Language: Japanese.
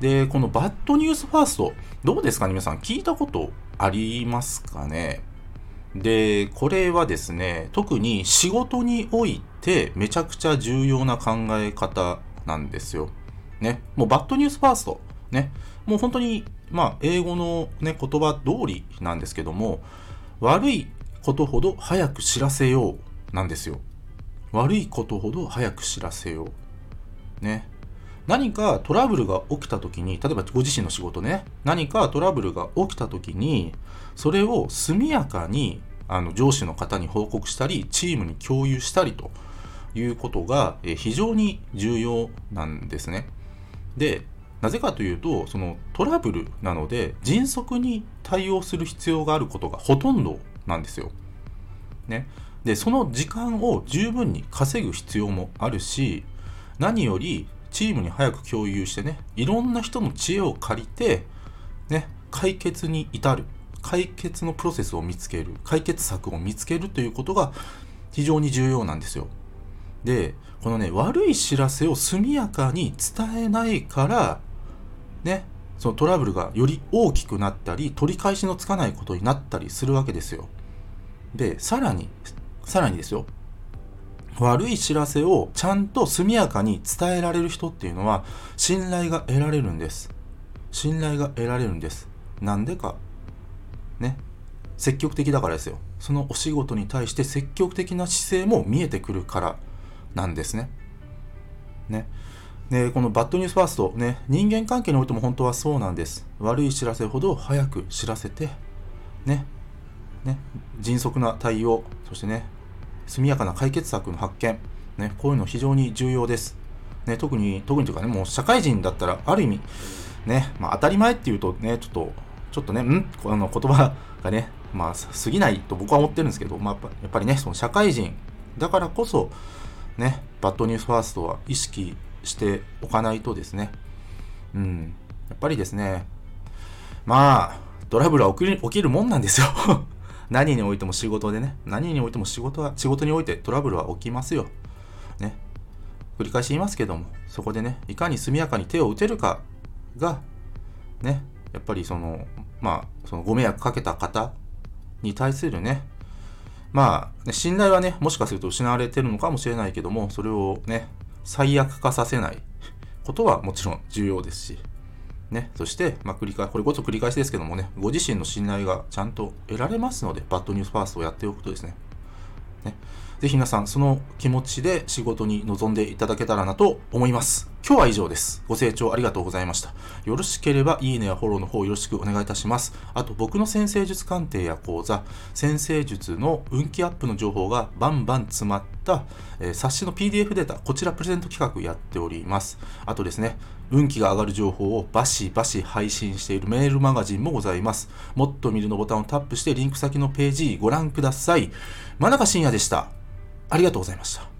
で、このバッドニュースファースト、どうですか？ね皆さん聞いたことありますかね？で、これはですね、特に仕事においてめちゃくちゃ重要な考え方なんですよ。ね。もうバッドニュースファースト。ね。もう本当に、まあ、英語のね、言葉通りなんですけども、悪いことほど早く知らせようなんですよ。悪いことほど早く知らせよう。ね。何かトラブルが起きた時に、例えばご自身の仕事ね、何かトラブルが起きた時に、それを速やかにあの上司の方に報告したり、チームに共有したりということが非常に重要なんですね。で、なぜかというと、そのトラブルなので、迅速に対応する必要があることがほとんどなんですよ。ね。で、その時間を十分に稼ぐ必要もあるし、何よりチームに早く共有してね、いろんな人の知恵を借りて、ね、解決に至る。解決のプロセスを見つける。解決策を見つけるということが非常に重要なんですよ。で、このね、悪い知らせを速やかに伝えないから、ね、そのトラブルがより大きくなったり、取り返しのつかないことになったりするわけですよ。で、さらに、さらにですよ。悪い知らせをちゃんと速やかに伝えられる人っていうのは信頼が得られるんです。信頼が得られるんです。なんでか。ね。積極的だからですよ。そのお仕事に対して積極的な姿勢も見えてくるからなんですね。ね。で、このバッドニュースファースト、ね、人間関係においても本当はそうなんです。悪い知らせほど早く知らせて、ね、ね、迅速な対応、そしてね、速やかな解決策の発見、ね、こういうの非常に重要です。ね、特に、特にというかね、もう社会人だったら、ある意味、ね、まあ、当たり前っていうとね、ちょっと、ちょっとね、ん？この言葉がね、まあ、過ぎないと僕は思ってるんですけど、まあ、やっぱりね、その社会人だからこそ、ね、バッドニュースファーストは意識しておかないとですね、うん、やっぱりですね、まあ、ドラブルは起きるもんなんですよ。何においても仕事でね、何においても仕事は、仕事においてトラブルは起きますよ。ね。繰り返し言いますけども、そこでね、いかに速やかに手を打てるかが、ね、やっぱりその、まあ、そのご迷惑かけた方に対するね、まあ、ね、信頼はね、もしかすると失われてるのかもしれないけども、それをね、最悪化させないことはもちろん重要ですし、ね、そして、まあ、繰り返これこそ繰り返しですけどもね、ご自身の信頼がちゃんと得られますので、バッドニュースファーストをやっておくとですね、ねぜひ皆さん、その気持ちで仕事に臨んでいただけたらなと思います。今日は以上です。ご清聴ありがとうございました。よろしければ、いいねやフォローの方よろしくお願いいたします。あと、僕の先生術鑑定や講座、先生術の運気アップの情報がバンバン詰まった、えー冊子の PDF データ、こちらプレゼント企画やっております。あとですね、運気が上がる情報をバシバシ配信しているメールマガジンもございます。もっと見るのボタンをタップしてリンク先のページご覧ください。真中信也でした。ありがとうございました。